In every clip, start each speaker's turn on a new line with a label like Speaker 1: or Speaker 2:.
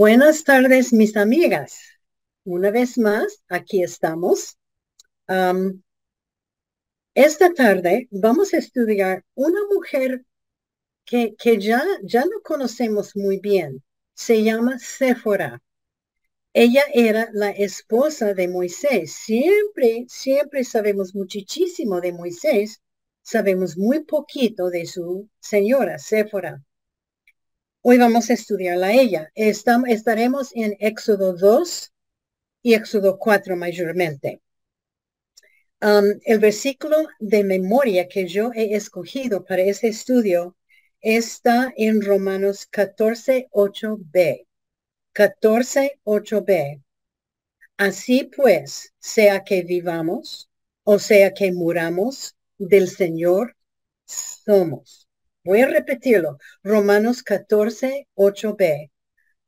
Speaker 1: Buenas tardes, mis amigas. Una vez más, aquí estamos. esta tarde vamos a estudiar una mujer que, que ya, ya no conocemos muy bien. Se llama Séfora. Ella era la esposa de Moisés. Siempre, siempre sabemos muchísimo de Moisés. Sabemos muy poquito de su señora, Séfora. Hoy vamos a estudiarla a ella. estaremos en Éxodo 2 y Éxodo 4 mayormente. Um, el versículo de memoria que yo he escogido para ese estudio está en Romanos 14, 8b. 14, 8b. Así pues, sea que vivamos o sea que muramos, del Señor somos. Voy a repetirlo. Romanos 14, 8b.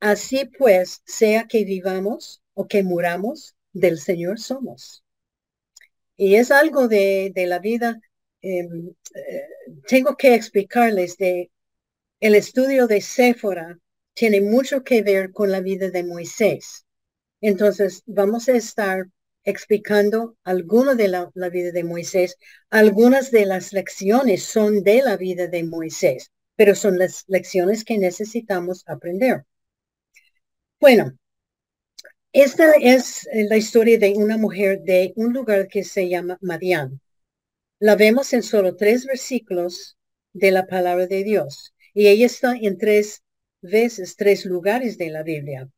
Speaker 1: Así pues, sea que vivamos o que muramos, del Señor somos. Y es algo de, la vida. Em, eh, tengo que explicarles de el estudio de Séfora tiene mucho que ver con la vida de Moisés. Entonces, vamos a estar explicando alguno de la, vida de Moisés. Algunas de las lecciones son de la vida de Moisés, pero son las lecciones que necesitamos aprender. Bueno, esta es la historia de una mujer de un lugar que se llama Madián. La vemos en solo tres versículos de la palabra de Dios y ella está en tres veces, tres lugares de la Biblia.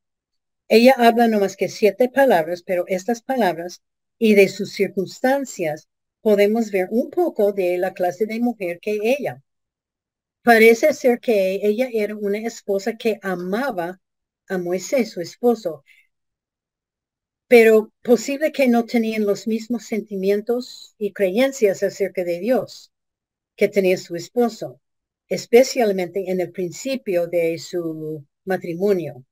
Speaker 1: Ella habla no más que siete palabras, pero estas palabras y de sus circunstancias podemos ver un poco de la clase de mujer que ella. Parece ser que ella era una esposa que amaba a Moisés, su esposo, pero posible que no tenían los mismos sentimientos y creencias acerca de Dios que tenía su esposo, especialmente en el principio de su matrimonio.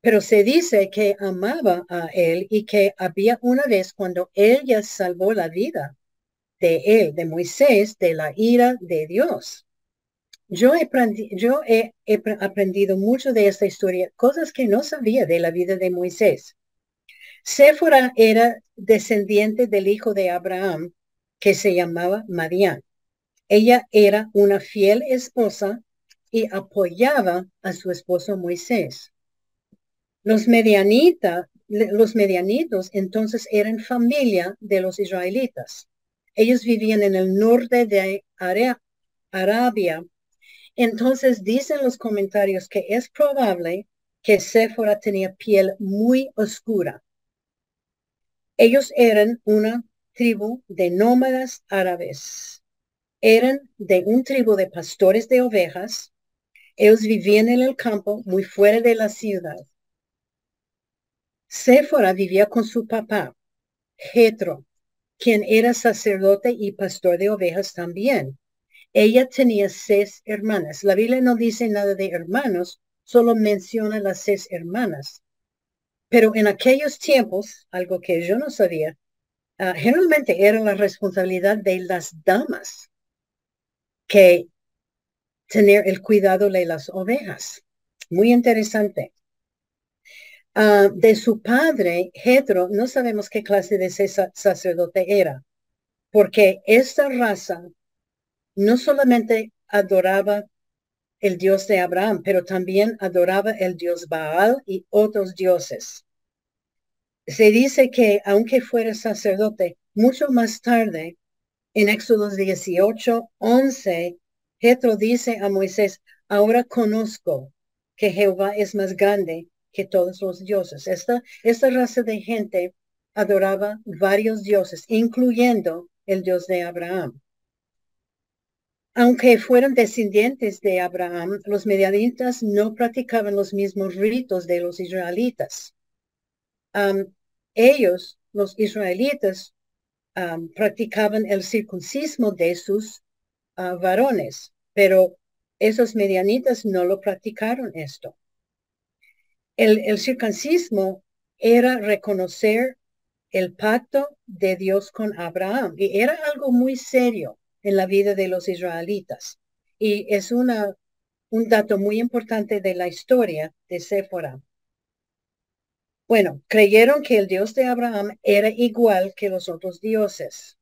Speaker 1: Pero se dice que amaba a él y que había una vez cuando ella salvó la vida de él, de Moisés, de la ira de Dios. Yo he, yo he, aprendido mucho de esta historia, cosas que no sabía de la vida de Moisés. Séfora era descendiente del hijo de Abraham, que se llamaba Madián. Ella era una fiel esposa y apoyaba a su esposo Moisés. Los, medianita, los medianitos entonces eran familia de los israelitas. Ellos vivían en el norte de Arabia. Entonces dicen los comentarios que es probable que Séfora tenía piel muy oscura. Ellos eran una tribu de nómadas árabes. Eran de un tribu de pastores de ovejas. Ellos vivían en el campo, muy fuera de la ciudad. Séfora vivía con su papá, Jetro, quien era sacerdote y pastor de ovejas también. Ella tenía seis hermanas. La Biblia no dice nada de hermanos, solo menciona las seis hermanas. Pero en aquellos tiempos, algo que yo no sabía, ah, generalmente era la responsabilidad de las damas que tener el cuidado de las ovejas. Muy interesante. Ah, de su padre, Jetro, no sabemos qué clase de sacerdote era, porque esta raza no solamente adoraba el Dios de Abraham, pero también adoraba el Dios Baal y otros dioses. Se dice que aunque fuera sacerdote, mucho más tarde, en Éxodo 18, 11, Jetro dice a Moisés, ahora conozco que Jehová es más grande que todos los dioses. Esta, esta raza de gente adoraba varios dioses, incluyendo el Dios de Abraham. Aunque fueran descendientes de Abraham, los medianitas no practicaban los mismos ritos de los israelitas. Ellos, los israelitas, practicaban el circuncismo de sus ah, varones, pero esos medianitas no lo practicaron esto. El, circuncismo era reconocer el pacto de Dios con Abraham y era algo muy serio en la vida de los israelitas. Y es una, un dato muy importante de la historia de Séfora. Bueno, creyeron que el Dios de Abraham era igual que los otros dioses.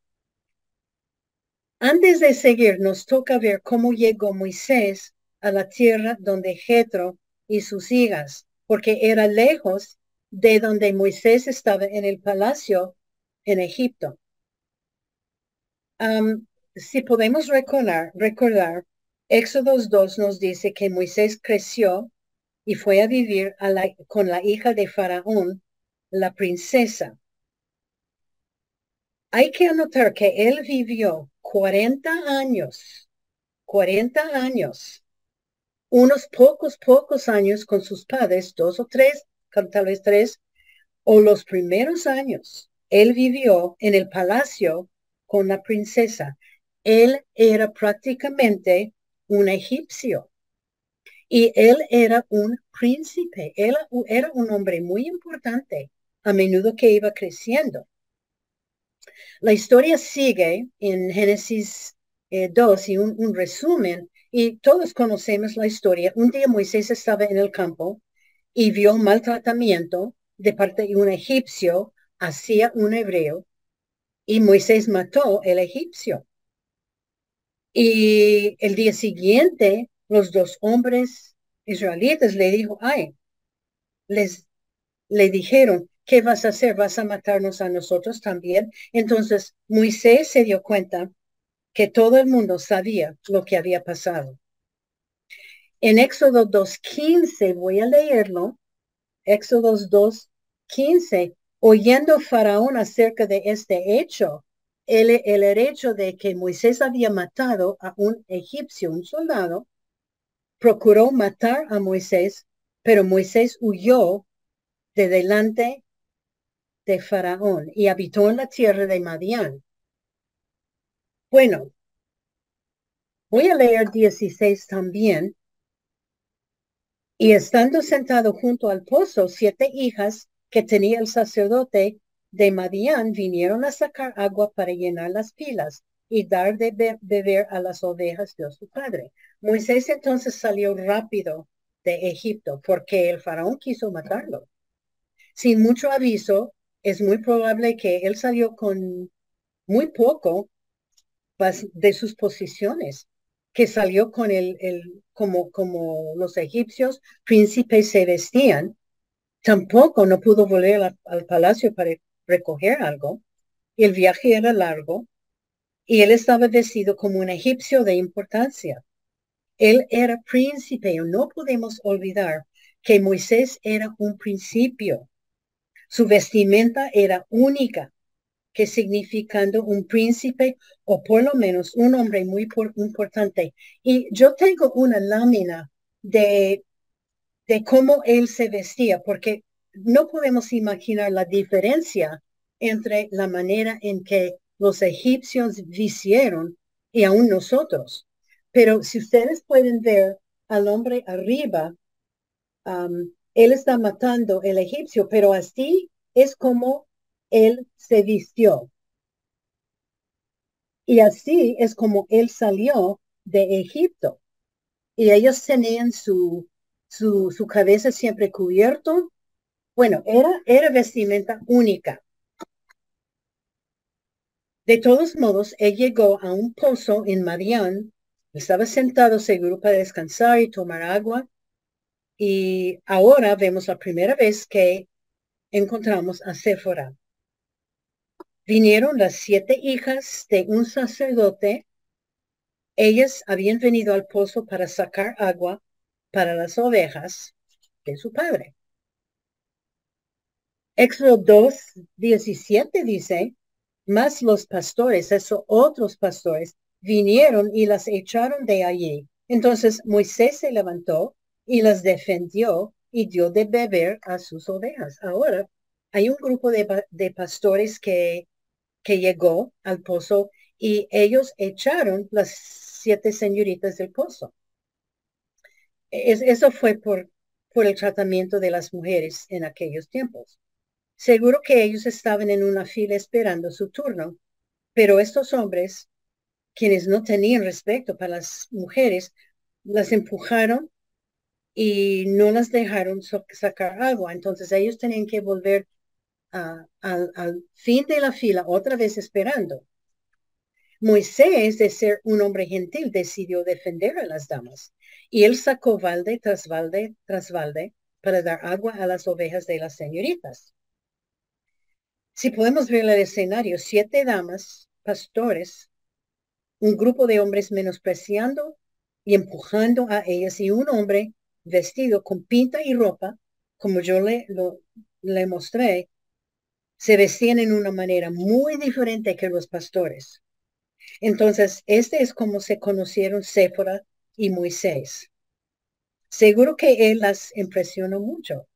Speaker 1: Antes de seguir, nos toca ver cómo llegó Moisés a la tierra donde Jetro y sus hijas, porque era lejos de donde Moisés estaba en el palacio en Egipto. si podemos recordar, recordar, Éxodo 2 nos dice que Moisés creció y fue a vivir con la hija de Faraón, la princesa. Hay que anotar que él vivió 40 años, 40 años, unos pocos, pocos años con sus padres, dos o tres, tal vez tres, o los primeros años. Él vivió en el palacio con la princesa. Él era prácticamente un egipcio. Y él era un príncipe, él era un hombre muy importante, a menudo que iba creciendo. La historia sigue en Génesis 2 eh, y un, resumen, y todos conocemos la historia. Un día Moisés estaba en el campo y vio maltratamiento de parte de un egipcio hacia un hebreo, y Moisés mató el egipcio. Y el día siguiente los dos hombres israelitas le dijo, ay, les le dijeron, ¿qué vas a hacer? ¿Vas a matarnos a nosotros también? Entonces Moisés se dio cuenta que todo el mundo sabía lo que había pasado. En Éxodo 2.15, voy a leerlo, Éxodo 2.15, oyendo Faraón acerca de este hecho, el, el hecho de que Moisés había matado a un egipcio, un soldado, procuró matar a Moisés, pero Moisés huyó de delante de Faraón y habitó en la tierra de Madián. Bueno, voy a leer 16 también. Y estando sentado junto al pozo, siete hijas que tenía el sacerdote de Madián vinieron a sacar agua para llenar las pilas y dar de beber a las ovejas de su padre. Moisés entonces salió rápido de Egipto porque el faraón quiso matarlo. Sin mucho aviso, es muy probable que él salió con muy poco de sus posiciones, que salió con el, el como, como los egipcios príncipes se vestían, tampoco no pudo volver al palacio para recoger algo. El viaje era largo y él estaba vestido como un egipcio de importancia. Él era príncipe, no podemos olvidar que Moisés era un principio. Su vestimenta era única, que significando un príncipe o por lo menos un hombre muy importante. Y yo tengo una lámina de, de cómo él se vestía, porque no podemos imaginar la diferencia entre la manera en que los egipcios vistieron y aún nosotros. Pero si ustedes pueden ver al hombre arriba, él está matando el egipcio, pero así es como él se vistió. Y así es como él salió de Egipto. Y ellos tenían su, su, su cabeza siempre cubierto. Bueno, era, era vestimenta única. De todos modos, él llegó a un pozo en Marián, estaba sentado seguro para descansar y tomar agua. Y ahora vemos la primera vez que encontramos a Séfora. Vinieron las siete hijas de un sacerdote. Ellas habían venido al pozo para sacar agua para las ovejas de su padre. Éxodo 2, 17 dice, mas los pastores, esos otros pastores, vinieron y las echaron de allí. Entonces Moisés se levantó y las defendió y dio de beber a sus ovejas. Ahora hay un grupo de, pastores que, que llegó al pozo y ellos echaron las siete señoritas del pozo. eso fue por, por el tratamiento de las mujeres en aquellos tiempos. Seguro que ellos estaban en una fila esperando su turno, pero estos hombres, quienes no tenían respeto para las mujeres, las empujaron y no las dejaron sacar agua. Entonces ellos tenían que volver al fin de la fila otra vez esperando. Moisés, de ser un hombre gentil, decidió defender a las damas. Y él sacó balde tras balde tras balde para dar agua a las ovejas de las señoritas. Si podemos ver el escenario, siete damas, pastores, un grupo de hombres menospreciando y empujando a ellas y un hombre vestido con pinta y ropa, como yo le, mostré, se vestían en una manera muy diferente que los pastores. Entonces, este es como se conocieron Séfora y Moisés. Seguro que él las impresionó mucho.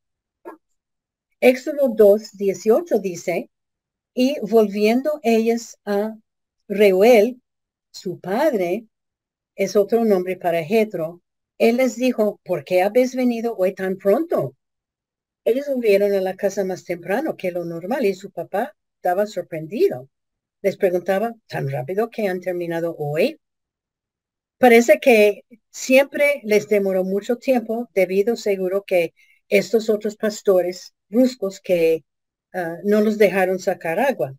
Speaker 1: Éxodo 2, 18 dice, y volviendo ellas a Reuel, su padre, es otro nombre para Jetro, él les dijo, ¿por qué habéis venido hoy tan pronto? Ellos volvieron a la casa más temprano que lo normal y su papá estaba sorprendido. Les preguntaba, ¿tan rápido que han terminado hoy? Parece que siempre les demoró mucho tiempo debido seguro que estos otros pastores bruscos que ah, no los dejaron sacar agua.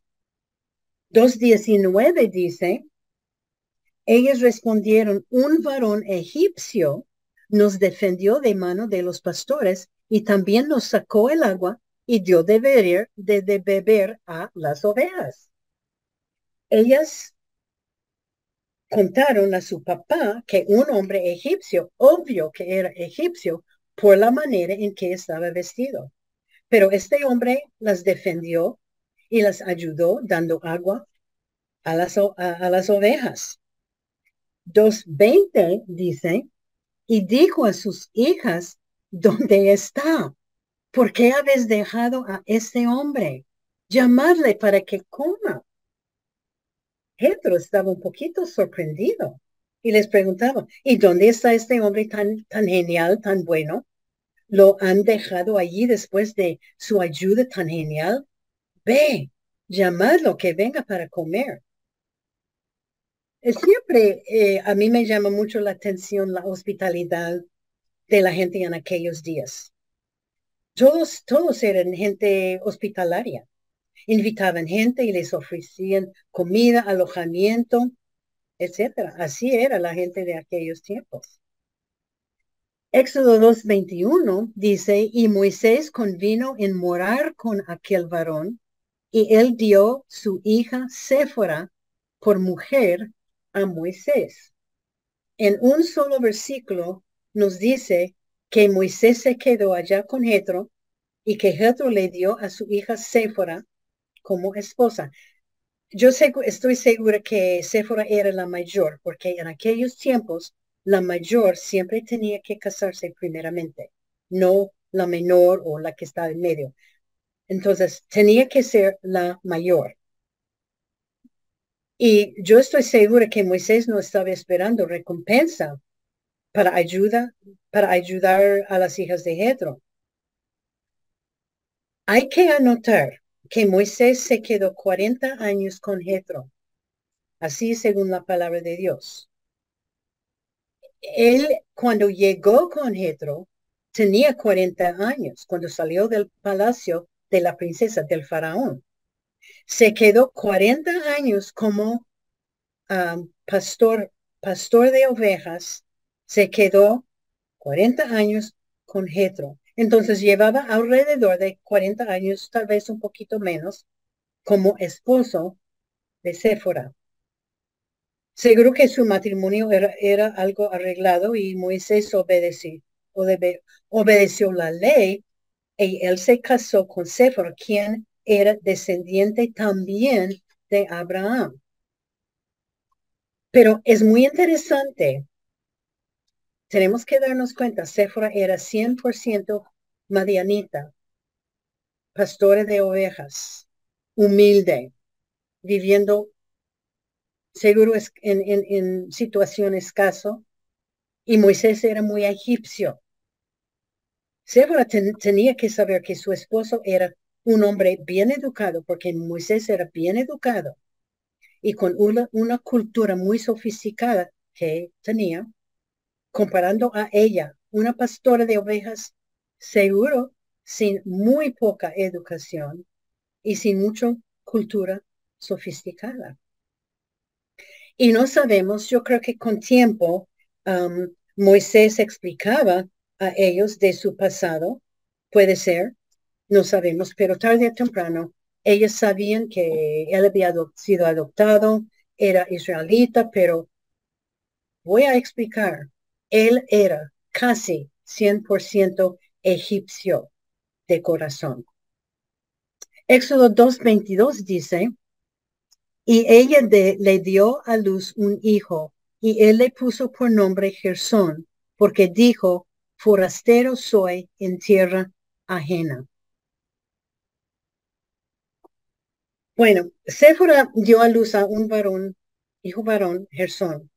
Speaker 1: 2.19 dice, ellos respondieron, un varón egipcio nos defendió de mano de los pastores y también nos sacó el agua y dio de beber, de, beber a las ovejas. Ellas contaron a su papá que un hombre egipcio, obvio que era egipcio, por la manera en que estaba vestido. Pero este hombre las defendió y las ayudó dando agua a las, a, las ovejas. 2.20 dice, y dijo a sus hijas, ¿dónde está? ¿Por qué habéis dejado a este hombre? Llamadle para que coma. Pedro estaba un poquito sorprendido y les preguntaba, ¿y dónde está este hombre tan, tan genial, tan bueno? ¿Lo han dejado allí después de su ayuda tan genial? Ve, llamadlo que venga para comer. Siempre eh, a mí me llama mucho la atención la hospitalidad de la gente en aquellos días. Todos, todos eran gente hospitalaria. Invitaban gente y les ofrecían comida, alojamiento, etcétera. Así era la gente de aquellos tiempos. Éxodo 2.21 dice, y Moisés convino en morar con aquel varón, y él dio su hija Séfora por mujer a Moisés. En un solo versículo nos dice que Moisés se quedó allá con Jetro y que Jetro le dio a su hija Séfora como esposa. Yo estoy segura que Séfora era la mayor, porque en aquellos tiempos la mayor siempre tenía que casarse primeramente, no la menor o la que estaba en medio. Entonces, tenía que ser la mayor. Y yo estoy segura que Moisés no estaba esperando recompensa para ayuda, para ayudar a las hijas de Jetro. Hay que anotar que Moisés se quedó 40 años con Jetro, así según la palabra de Dios. Él, cuando llegó con Jetro, tenía 40 años, cuando salió del palacio de la princesa del faraón. Se quedó 40 años como um, pastor, pastor de ovejas se quedó 40 años con Jetro. Entonces llevaba alrededor de 40 años, tal vez un poquito menos, como esposo de Séfora. Seguro que su matrimonio era, algo arreglado y Moisés obedeció, obedeció la ley y él se casó con Séfora, quien era descendiente también de Abraham. Pero es muy interesante tenemos que darnos cuenta, Séfora era 100% madianita, pastora de ovejas, humilde, viviendo seguro en, en, situación escaso, y Moisés era muy egipcio. Séfora tenía que saber que su esposo era un hombre bien educado, porque Moisés era bien educado y con una, una cultura muy sofisticada que tenía, comparando a ella, una pastora de ovejas, seguro, sin muy poca educación y sin mucha cultura sofisticada. Y no sabemos, yo creo que con tiempo Moisés explicaba a ellos de su pasado, puede ser, no sabemos, pero tarde o temprano ellos sabían que él había sido adoptado, era israelita, pero voy a explicar, él era casi 100% egipcio de corazón. Éxodo 2.22 dice, y ella le dio a luz un hijo, y él le puso por nombre Gersón, porque dijo, forastero soy en tierra ajena. Bueno, Séfora dio a luz a un varón, hijo varón, Gersón.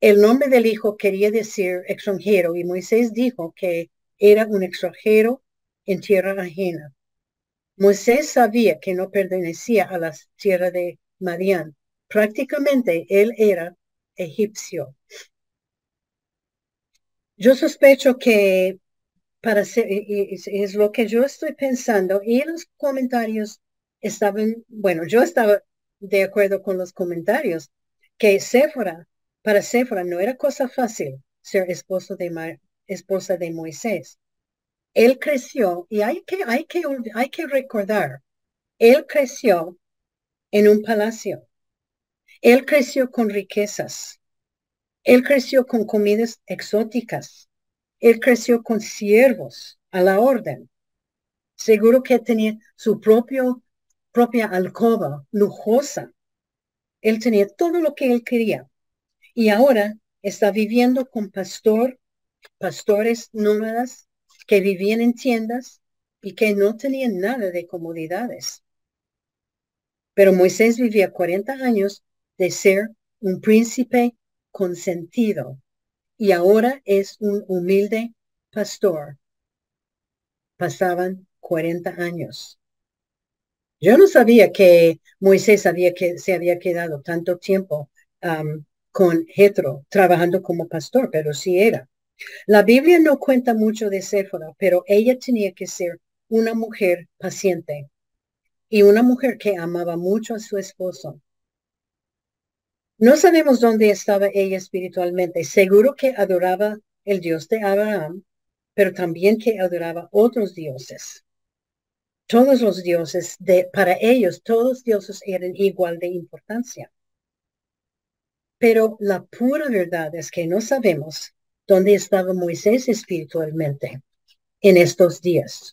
Speaker 1: El nombre del hijo quería decir extranjero y Moisés dijo que era un extranjero en tierra ajena. Moisés sabía que no pertenecía a la tierra de Madián. Prácticamente él era egipcio. Yo sospecho que para ser, es lo que yo estoy pensando y los comentarios estaban, bueno, yo estaba de acuerdo con los comentarios que Séfora, para Séfora no era cosa fácil ser esposo de esposa de Moisés. Él creció y hay que, hay que, hay que recordar, él creció en un palacio. Él creció con riquezas. Él creció con comidas exóticas. Él creció con siervos a la orden. Seguro que tenía su propio propia alcoba lujosa. Él tenía todo lo que él quería. Y ahora está viviendo con pastor, pastores nómadas que vivían en tiendas y que no tenían nada de comodidades. Pero Moisés vivía 40 años de ser un príncipe consentido y ahora es un humilde pastor. Pasaban 40 años. Yo no sabía que Moisés había que, se había quedado tanto tiempo con Jetro trabajando como pastor, pero sí era. La Biblia no cuenta mucho de Séfora, pero ella tenía que ser una mujer paciente y una mujer que amaba mucho a su esposo. No sabemos dónde estaba ella espiritualmente. Seguro que adoraba el Dios de Abraham, pero también que adoraba otros dioses todos los dioses, de, para ellos todos los dioses eran igual de importancia. Pero la pura verdad es que no sabemos dónde estaba Moisés espiritualmente en estos días.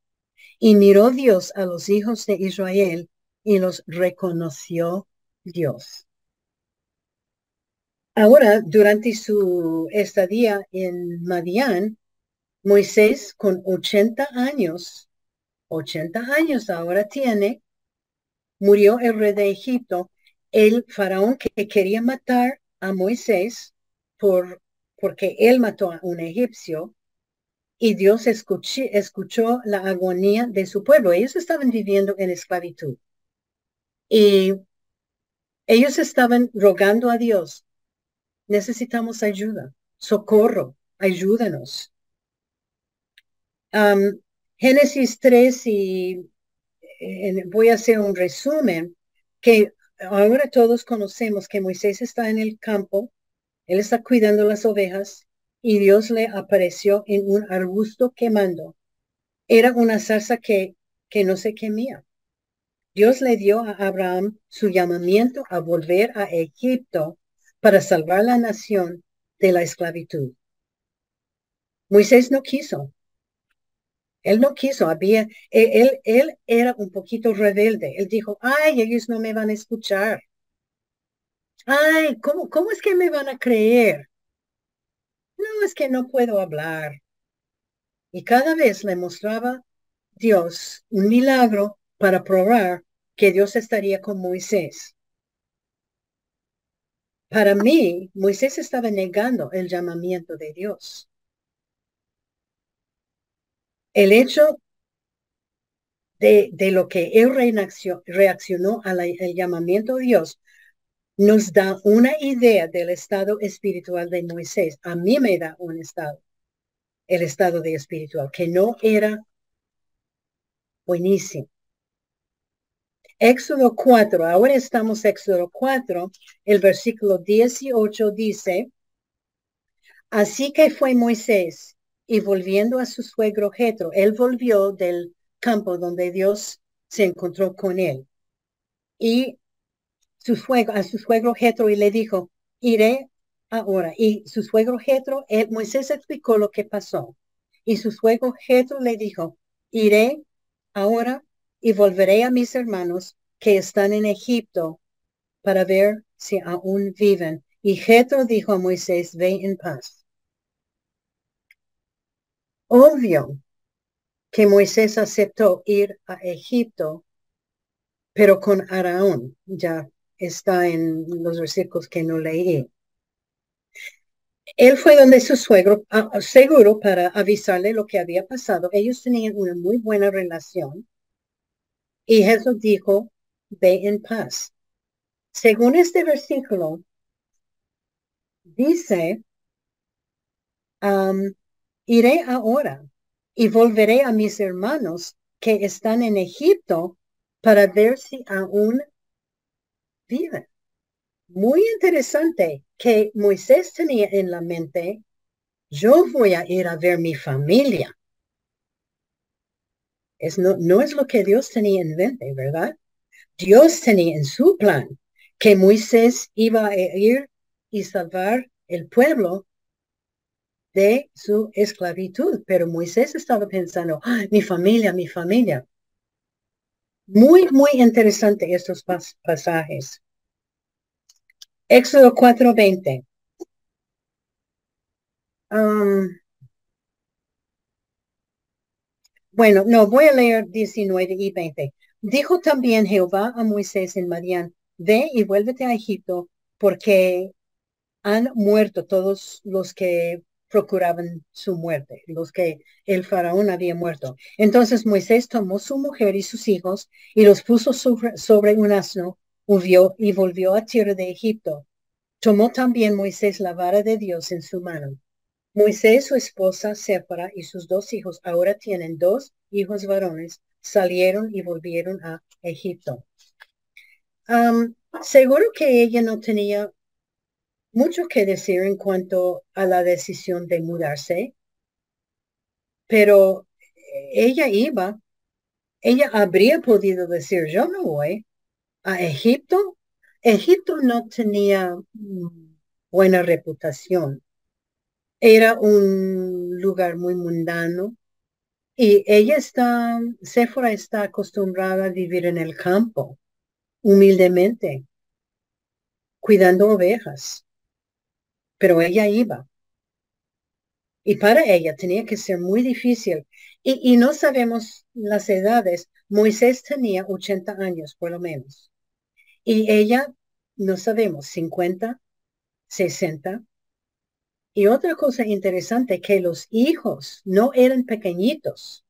Speaker 1: Y miró Dios a los hijos de Israel y los reconoció Dios. Ahora, durante su estadía en Madián, Moisés con 80 años, 80 años ahora tiene, murió el rey de Egipto, el faraón que quería matar a Moisés por, porque él mató a un egipcio y Dios escuchó la agonía de su pueblo. Ellos estaban viviendo en esclavitud y ellos estaban rogando a Dios, necesitamos ayuda, socorro, ayúdanos. Génesis 3 y voy a hacer un resumen que ahora todos conocemos que Moisés está en el campo, él está cuidando las ovejas y Dios le apareció en un arbusto quemando. Era una zarza que, que no se quemía. Dios le dio a Abraham su llamamiento a volver a Egipto para salvar la nación de la esclavitud. Moisés no quiso. Él no quiso, había, e, él, él era un poquito rebelde. Él dijo, ay, ellos no me van a escuchar. Ay, ¿cómo, cómo es que me van a creer? No, es que no puedo hablar. Y cada vez le mostraba Dios un milagro para probar que Dios estaría con Moisés. Para mí, Moisés estaba negando el llamamiento de Dios. El hecho de, lo que él reaccionó, al llamamiento de Dios nos da una idea del estado espiritual de Moisés. A mí me da un estado, el estado de espiritual, que no era buenísimo. Éxodo 4, ahora estamos Éxodo 4, el versículo 18 dice, así que fue Moisés y volviendo a su suegro Jetro, él volvió del campo donde Dios se encontró con él. Y su suegro, a su suegro Jetro y le dijo, iré ahora. Y su suegro Jetro, Moisés explicó lo que pasó. Y su suegro Jetro le dijo, iré ahora y volveré a mis hermanos que están en Egipto para ver si aún viven. Y Jetro dijo a Moisés, ve en paz. Obvio que Moisés aceptó ir a Egipto, pero con Araón, ya está en los versículos que no leí. Él fue donde su suegro, ah, seguro para avisarle lo que había pasado. Ellos tenían una muy buena relación. Y Jesús dijo, ve en paz. Según este versículo, dice, Iré ahora y volveré a mis hermanos que están en Egipto para ver si aún Muy interesante que Moisés tenía en la mente, yo voy a ir a ver mi familia. Es no, no es lo que Dios tenía en mente, ¿verdad? Dios tenía en su plan que Moisés iba a ir y salvar el pueblo de su esclavitud. Pero Moisés estaba pensando, mi familia, mi familia. Muy, muy interesante estos pasajes. Éxodo 4:20. Um, bueno, no, voy a leer 19 y 20. Dijo también Jehová a Moisés en Madián, ve y vuélvete a Egipto, porque han muerto todos los que procuraban su muerte, los que el faraón había muerto. Entonces Moisés tomó su mujer y sus hijos y los puso sobre, un asno, huyó y volvió a tierra de Egipto. Tomó también Moisés la vara de Dios en su mano. Moisés, su esposa Séfara y sus dos hijos ahora tienen dos hijos varones, salieron y volvieron a Egipto. seguro que ella no tenía mucho que decir en cuanto a la decisión de mudarse, pero ella iba, ella habría podido decir, yo no voy a Egipto. Egipto no tenía mm, buena reputación. Era un lugar muy mundano y ella está, Sephora está acostumbrada a vivir en el campo, humildemente, cuidando ovejas pero ella iba. Y para ella tenía que ser muy difícil. Y, no sabemos las edades. Moisés tenía 80 años por lo menos. Y ella, no sabemos, 50, 60. Y otra cosa interesante, que los hijos no eran pequeñitos.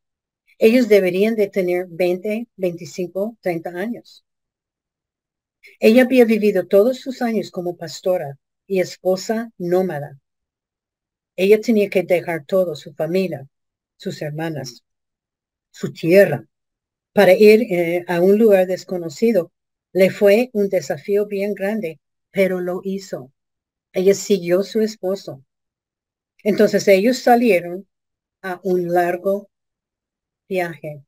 Speaker 1: Ellos deberían de tener 20, 25, 30 años. Ella había vivido todos sus años como pastora y esposa nómada. Ella tenía que dejar todo, su familia, sus hermanas, su tierra, para ir eh, a un lugar desconocido. Le fue un desafío bien grande, pero lo hizo. Ella siguió su esposo. Entonces ellos salieron a un largo viaje.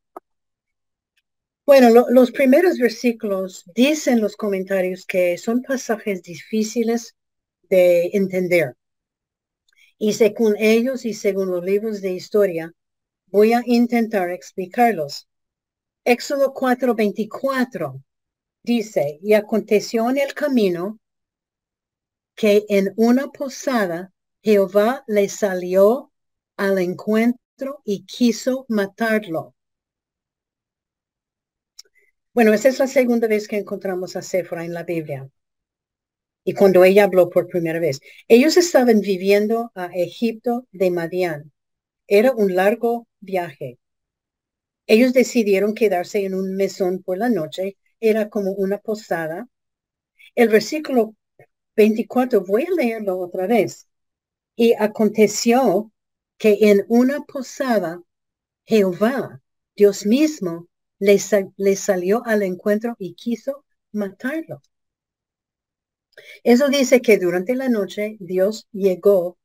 Speaker 1: Bueno, los primeros versículos dicen los comentarios que son pasajes difíciles de entender. Y según ellos y según los libros de historia, voy a intentar explicarlos. Éxodo 4:24 dice, y aconteció en el camino que en una posada Jehová le salió al encuentro y quiso matarlo. Bueno, es la segunda vez que encontramos a Séfora en la Biblia. Y cuando ella habló por primera vez, ellos estaban viviendo a Egipto de Madián. Era un largo viaje. Ellos decidieron quedarse en un mesón por la noche. Era como una posada. El versículo 24, voy a leerlo otra vez. Y aconteció que en una posada Jehová, Dios mismo, le, le salió al encuentro y quiso matarlo. Eso dice que durante la noche Dios llegó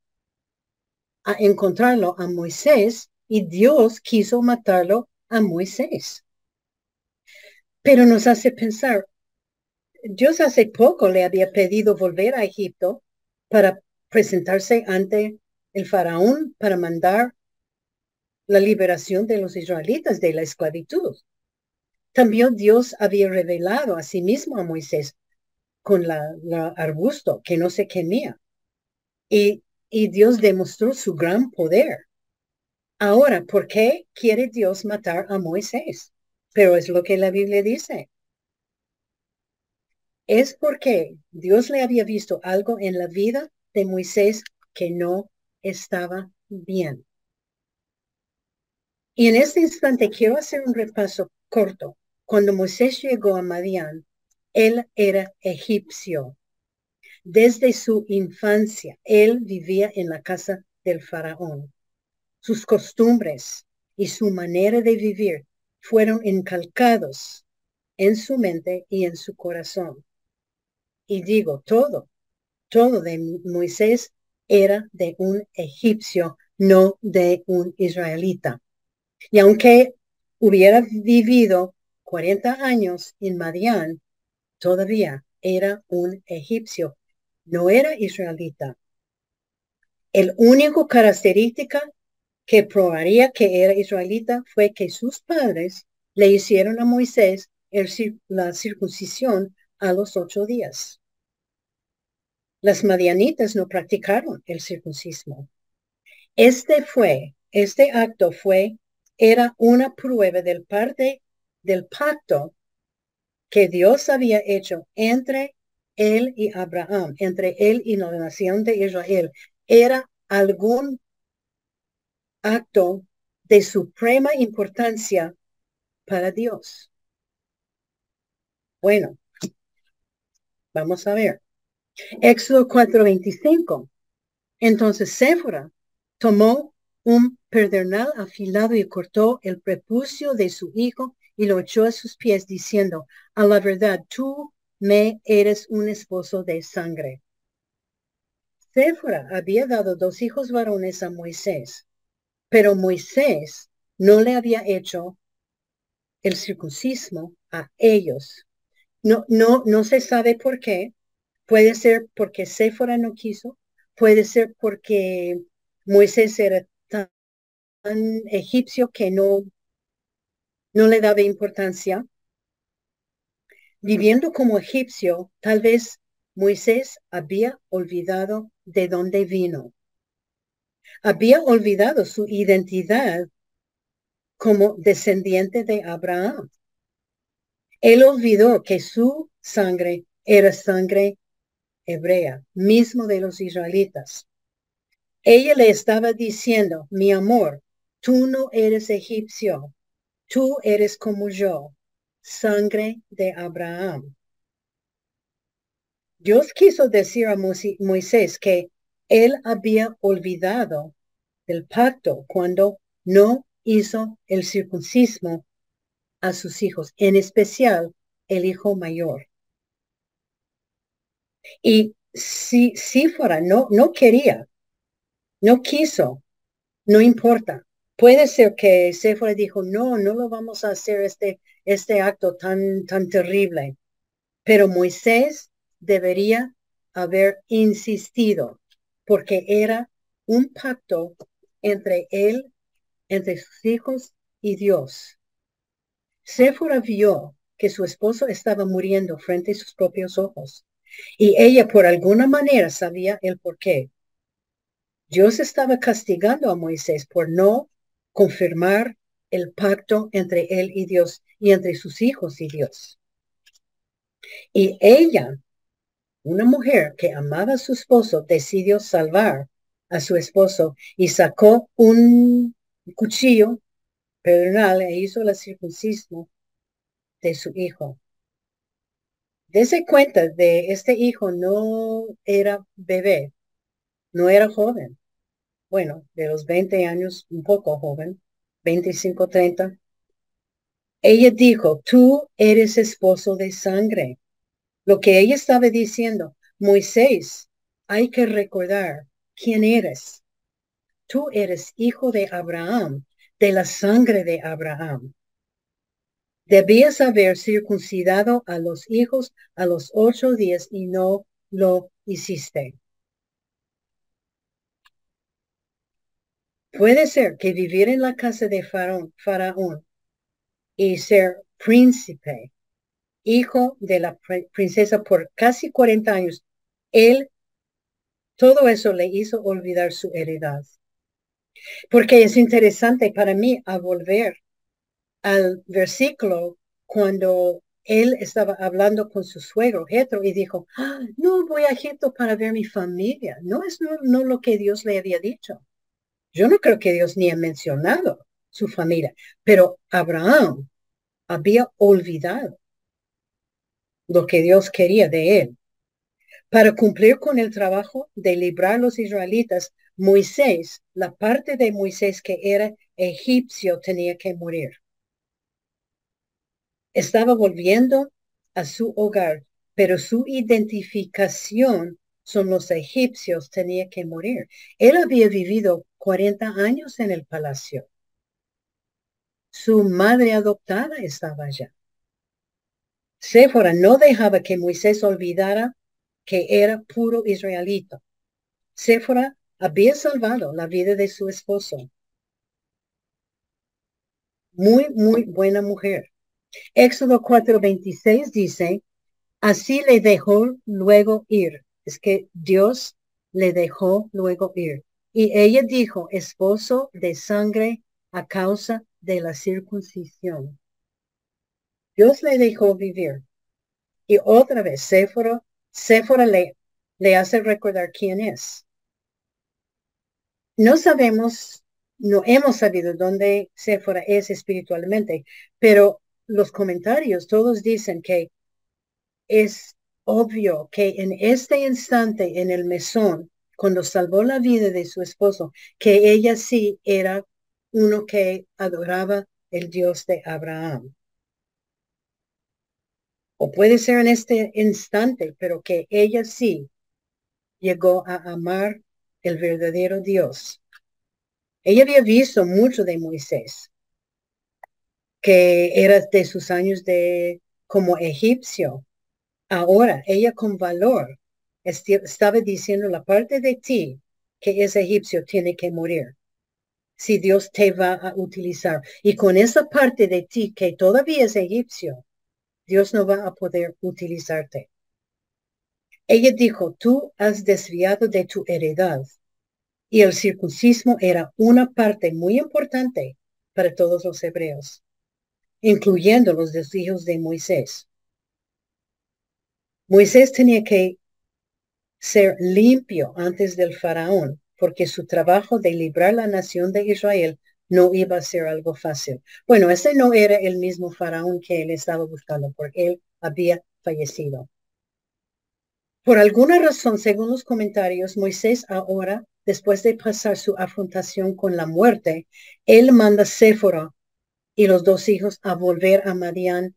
Speaker 1: a encontrarlo a Moisés y Dios quiso matarlo a Moisés. Pero nos hace pensar, Dios hace poco le había pedido volver a Egipto para presentarse ante el faraón para mandar la liberación de los israelitas de la esclavitud. También Dios había revelado a sí mismo a Moisés con la, arbusto que no se quemía. Y, y Dios demostró su gran poder. Ahora, ¿por qué quiere Dios matar a Moisés? Pero es lo que la Biblia dice. Es porque Dios le había visto algo en la vida de Moisés que no estaba bien. Y en este instante quiero hacer un repaso corto. Cuando Moisés llegó a Madián, él era egipcio. Desde su infancia, él vivía en la casa del faraón. Sus costumbres y su manera de vivir fueron encalcados en su mente y en su corazón. Y digo, todo, todo de Moisés era de un egipcio, no de un israelita. Y aunque hubiera vivido 40 años en Madián, todavía era un egipcio, no era israelita. El único característica que probaría que era israelita fue que sus padres le hicieron a Moisés la circuncisión a los ocho días. Las madianitas no practicaron el circuncismo. Este fue, este acto fue, era una prueba del parte del pacto que Dios había hecho entre él y Abraham, entre él y la nación de Israel. Era algún acto de suprema importancia para Dios. Bueno, vamos a ver. Éxodo 4:25. Entonces Séfora tomó un pedernal afilado y cortó el prepucio de su hijo y lo echó a sus pies diciendo, a la verdad, tú me eres un esposo de sangre. Séfora había dado dos hijos varones a Moisés, pero Moisés no le había hecho el circuncismo a ellos. No, no, no se sabe por qué. Puede ser porque Séfora no quiso, puede ser porque Moisés era tan, egipcio que no, no le daba importancia. Viviendo como egipcio, tal vez Moisés había olvidado de dónde vino. Había olvidado su identidad como descendiente de Abraham. Él olvidó que su sangre era sangre hebrea, mismo de los israelitas. Ella le estaba diciendo, mi amor, tú no eres egipcio, tú eres como yo, sangre de Abraham. Dios quiso decir a Moisés que él había olvidado el pacto cuando no hizo el circuncismo a sus hijos, en especial el hijo mayor. Y si, si fuera, no, no quería, no quiso, no importa. Puede ser que Sephora dijo, no, no lo vamos a hacer este, este acto tan, tan terrible. Pero Moisés debería haber insistido porque era un pacto entre él, entre sus hijos y Dios. Séfora vio que su esposo estaba muriendo frente a sus propios ojos y ella por alguna manera sabía el por qué. Dios estaba castigando a Moisés por no confirmar el pacto entre él y Dios y entre sus hijos y Dios. Y ella, una mujer que amaba a su esposo, decidió salvar a su esposo y sacó un cuchillo pedernal e hizo la circuncismo de su hijo. Dese cuenta de este hijo no era bebé, no era joven. Bueno, de los 20 años, un poco joven, 25, 30. Ella dijo, tú eres esposo de sangre. Lo que ella estaba diciendo, Moisés, hay que recordar quién eres. Tú eres hijo de Abraham, de la sangre de Abraham. Debías haber circuncidado a los hijos a los ocho días y no lo hiciste. Puede ser que vivir en la casa de faraón, faraón y ser príncipe hijo de la princesa por casi 40 años, él, todo eso le hizo olvidar su heredad. Porque es interesante para mí a volver al versículo cuando él estaba hablando con su suegro, Jetro, y dijo, ah, no voy a Egipto para ver mi familia. No es no, lo que Dios le había dicho. Yo no creo que Dios ni ha mencionado su familia, pero Abraham había olvidado lo que Dios quería de él. Para cumplir con el trabajo de librar a los israelitas, Moisés, la parte de Moisés que era egipcio, tenía que morir. Estaba volviendo a su hogar, pero su identificación son los egipcios tenía que morir. Él había vivido 40 años en el palacio. Su madre adoptada estaba allá. Séfora no dejaba que Moisés olvidara que era puro israelita. Séfora había salvado la vida de su esposo. Muy, muy buena mujer. Éxodo 4:26 dice, así le dejó luego ir. Es que Dios le dejó luego ir. Y ella dijo, esposo de sangre a causa de la circuncisión. Dios le dejó vivir. Y otra vez, Séfora, Séfora le, le hace recordar quién es. No sabemos, no hemos sabido dónde Séfora es espiritualmente, pero los comentarios todos dicen que es obvio que en este instante, en el mesón, cuando salvó la vida de su esposo, que ella sí era uno que adoraba el Dios de Abraham o puede ser en este instante, pero que ella sí llegó a amar el verdadero Dios. Ella había visto mucho de Moisés, que era de sus años de como egipcio. Ahora, ella con valor estaba diciendo la parte de ti que es egipcio tiene que morir. Si Dios te va a utilizar. Y con esa parte de ti que todavía es egipcio, Dios no va a poder utilizarte. Ella dijo, tú has desviado de tu heredad. Y el circuncismo era una parte muy importante para todos los hebreos, incluyendo los hijos de Moisés. Moisés tenía que ser limpio antes del faraón, porque su trabajo de librar la nación de Israel no iba a ser algo fácil. Bueno, ese no era el mismo faraón que él estaba buscando, porque él había fallecido. Por alguna razón, según los comentarios, Moisés ahora, después de pasar su afrontación con la muerte, él manda a Séfora y los dos hijos a volver a Madián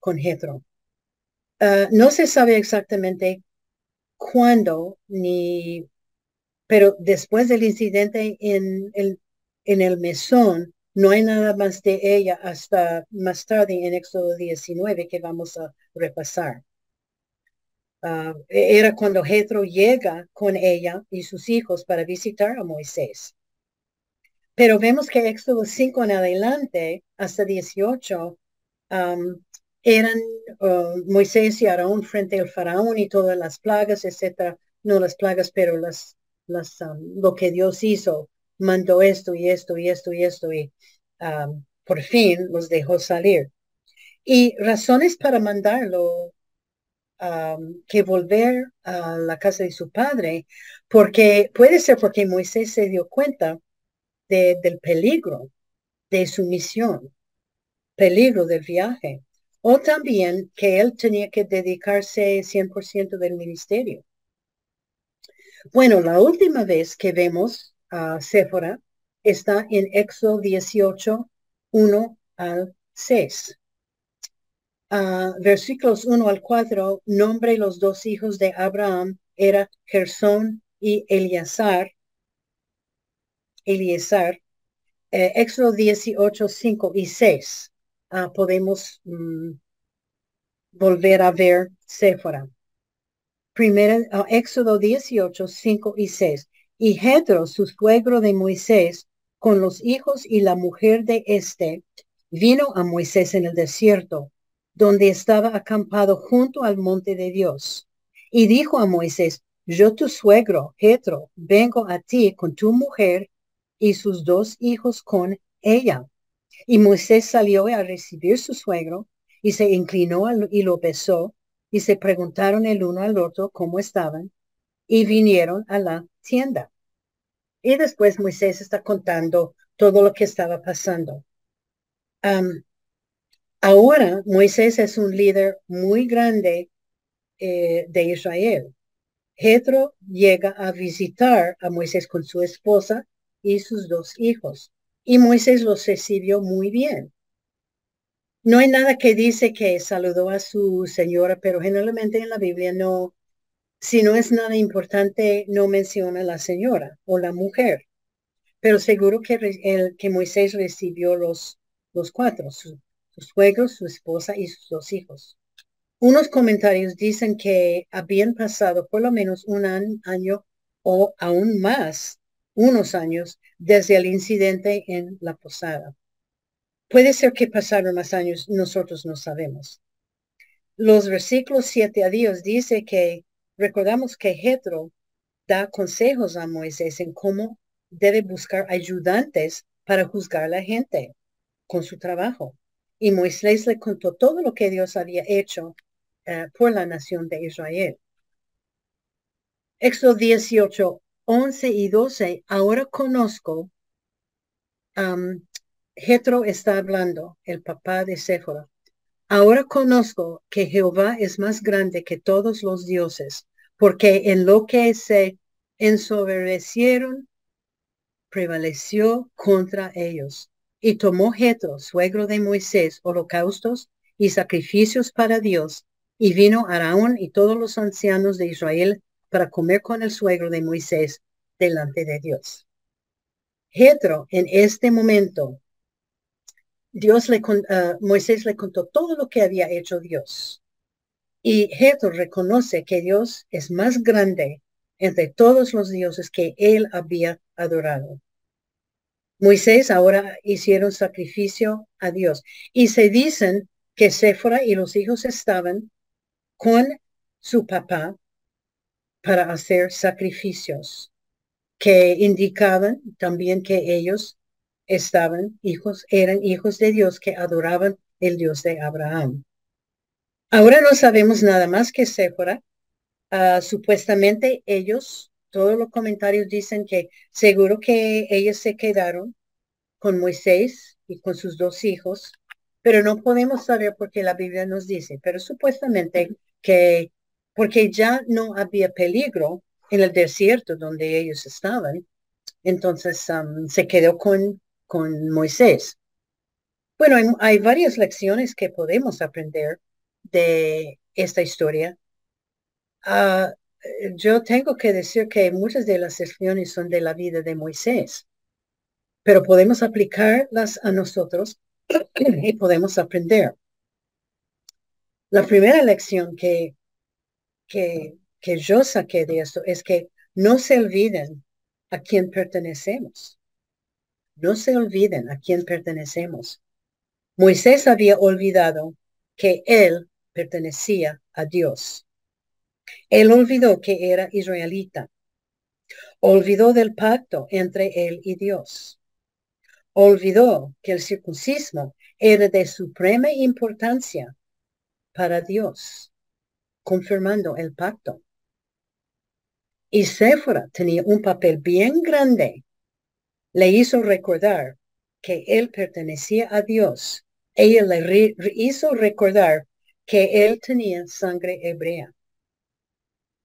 Speaker 1: con Jetro. Ah, no se sabe exactamente cuándo ni, pero después del incidente en el mesón, no hay nada más de ella hasta más tarde en Éxodo 19 que vamos a repasar. ah, e-, era cuando Jetro llega con ella y sus hijos para visitar a Moisés. Pero vemos que Éxodo 5 en adelante, hasta 18, eran ah, Moisés y Aarón frente al faraón y todas las plagas, etcétera. No las plagas, pero las, las, lo que Dios hizo, mandó esto y esto y esto y esto y por fin los dejó salir. Y razones para mandarlo que volver a la casa de su padre, porque puede ser porque Moisés se dio cuenta de, del peligro de su misión, peligro del viaje, o también que él tenía que dedicarse 100% del ministerio. Bueno, la última vez que vemos a Séfora está en Éxodo 18, 1 al 6. Uh, versículos 1 al 4, nombre los dos hijos de Abraham, era Gersón y Eleazar. Eliezer. Eh, Éxodo 18, 5 y 6. Uh, podemos um, volver a ver Séfora. Primera, uh, Éxodo 18, 5 y 6. Y Jetro, su suegro de Moisés, con los hijos y la mujer de éste, vino a Moisés en el desierto donde estaba acampado junto al monte de Dios. Y dijo a Moisés, yo tu suegro, Jetro, vengo a ti con tu mujer y sus dos hijos con ella. Y Moisés salió a recibir su suegro y se inclinó y lo besó y se preguntaron el uno al otro cómo estaban y vinieron a la tienda. Y después Moisés está contando todo lo que estaba pasando. Ahora Moisés es un líder muy grande eh, de Israel. Jetro llega a visitar a Moisés con su esposa y sus dos hijos. Y Moisés los recibió muy bien. No hay nada que dice que saludó a su señora, pero generalmente en la Biblia no, si no es nada importante, no menciona a la señora o la mujer. Pero seguro que, el, que Moisés recibió los, los cuatro, sus suegros, su esposa y sus dos hijos. Unos comentarios dicen que habían pasado por lo menos un año o aún más, unos años, desde el incidente en la posada. Puede ser que pasaron más años, nosotros no sabemos. Los versículos 7 a Dios dice que recordamos que Jetro da consejos a Moisés en cómo debe buscar ayudantes para juzgar a la gente con su trabajo. Y Moisés le contó todo lo que Dios había hecho eh, por la nación de Israel. Éxodo 18, 11 y 12. Ahora conozco, Jetro está hablando, el papá de Séfora. Ahora conozco que Jehová es más grande que todos los dioses, porque en lo que se ensoberbecieron, prevaleció contra ellos. Y tomó Jetro, suegro de Moisés, holocaustos y sacrificios para Dios, y vino Araón y todos los ancianos de Israel para comer con el suegro de Moisés delante de Dios. Jetro, en este momento, Dios le, uh, Moisés le contó todo lo que había hecho Dios. Y Jetro reconoce que Dios es más grande entre todos los dioses que él había adorado. Moisés ahora hicieron sacrificio a Dios. Y se dicen que Séfora y los hijos estaban con su papá para hacer sacrificios, que indicaban también que ellos estaban hijos, eran hijos de Dios que adoraban el Dios de Abraham. Ahora no sabemos nada más que Séfora. Ah, supuestamente ellos todos los comentarios dicen que seguro que ellos se quedaron con Moisés y con sus dos hijos, pero no podemos saber porque la Biblia nos dice, pero supuestamente que porque ya no había peligro en el desierto donde ellos estaban, entonces um, se quedó con, con Moisés. Bueno, hay, varias lecciones que podemos aprender de esta historia. Ah, yo tengo que decir que muchas de las secciones son de la vida de Moisés, pero podemos aplicarlas a nosotros y podemos aprender. La primera lección que que, que yo saqué de esto es que no se olviden a quién pertenecemos. No se olviden a quién pertenecemos. Moisés había olvidado que él pertenecía a Dios. Él olvidó que era israelita. Olvidó del pacto entre él y Dios. Olvidó que el circuncismo era de suprema importancia para Dios, confirmando el pacto. Y Séfora tenía un papel bien grande. Le hizo recordar que él pertenecía a Dios. Ella le hizo recordar que él tenía sangre hebrea.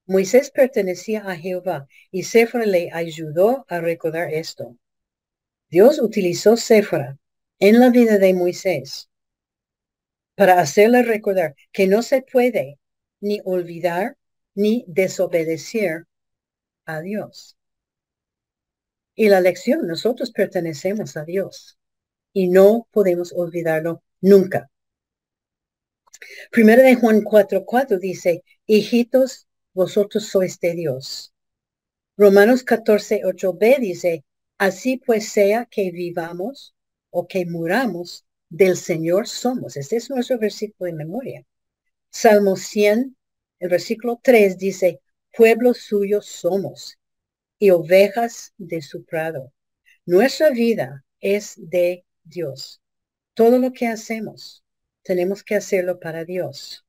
Speaker 1: Moisés pertenecía a Jehová y Séfora le ayudó a recordar esto. Dios utilizó Séfora en la vida de Moisés para hacerle recordar que no se puede ni olvidar ni desobedecer a Dios. Y la lección, nosotros pertenecemos a Dios y no podemos olvidarlo nunca. Primero de Juan 4:4 dice, hijitos, vosotros sois de Dios. Romanos 14:8b dice, así pues sea que vivamos o que muramos, del Señor somos. Este es nuestro versículo de memoria. Salmo 100, el versículo 3 dice, pueblo suyo somos y ovejas de su prado. Nuestra vida es de Dios. Todo lo que hacemos, tenemos que hacerlo para Dios.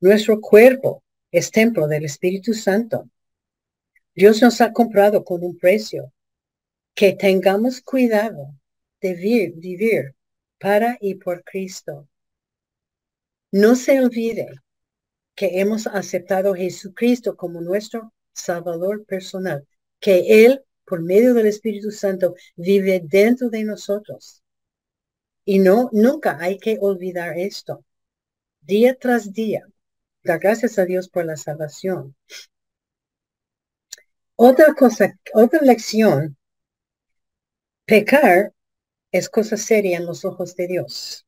Speaker 1: Nuestro cuerpo es templo del Espíritu Santo. Dios nos ha comprado con un precio. Que tengamos cuidado de vivir, vivir para y por Cristo. No se olvide que hemos aceptado a Jesucristo como nuestro Salvador personal, que Él, por medio del Espíritu Santo, vive dentro de nosotros. Y no, nunca hay que olvidar esto. Día tras día, dar gracias a Dios por la salvación. Otra cosa, otra lección, pecar es cosa seria en los ojos de Dios.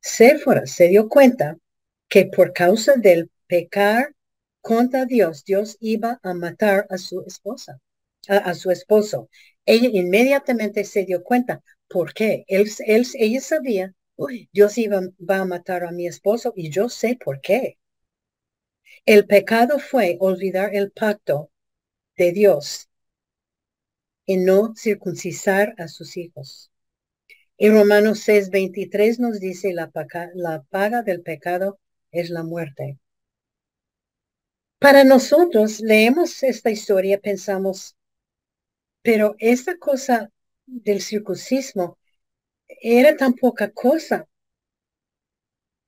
Speaker 1: Séfora se dio cuenta que por causa del pecar contra Dios, Dios iba a matar a su esposa, a, su esposo. Ella inmediatamente se dio cuenta. ¿Por qué? Él, él, ella sabía, Dios iba, va a matar a mi esposo y yo sé por qué. El pecado fue olvidar el pacto de Dios y no circuncisar a sus hijos. En Romanos 6, 23 nos dice la la paga del pecado es la muerte. Para nosotros leemos esta historia, pensamos, pero esta cosa del circuncismo era tan poca cosa.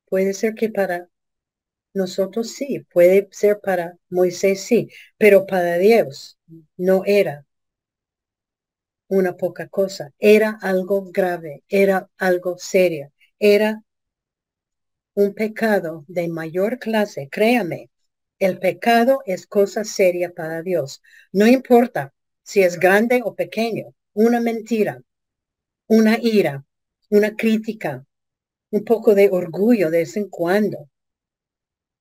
Speaker 1: Puede ser que para nosotros sí, puede ser para Moisés sí, pero para Dios no era una poca cosa, era algo grave, era algo serio, era un pecado de mayor clase, créame, el pecado es cosa seria para Dios. No importa si es grande o pequeño, una mentira, una ira, una crítica, un poco de orgullo de vez en cuando.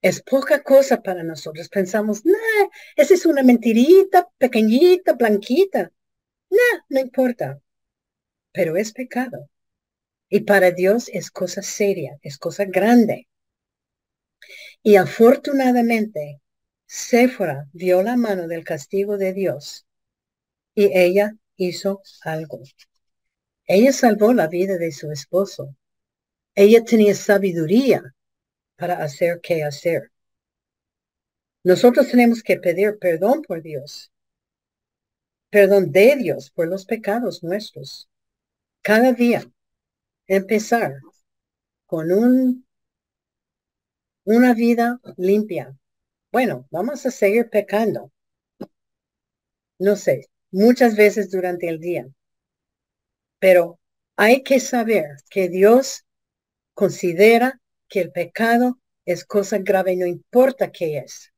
Speaker 1: Es poca cosa para nosotros. Pensamos, no, esa es una mentirita pequeñita, blanquita. No, no importa. Pero es pecado. Y para Dios es cosa seria, es cosa grande. Y afortunadamente, Séfora vio la mano del castigo de Dios y ella hizo algo. Ella salvó la vida de su esposo. Ella tenía sabiduría para hacer qué hacer. Nosotros tenemos que pedir perdón por Dios. Perdón de Dios por los pecados nuestros. Cada día empezar con un, una vida limpia. Bueno, vamos a seguir pecando. No sé, muchas veces durante el día. Pero hay que saber que Dios considera que el pecado es cosa grave, no importa qué es.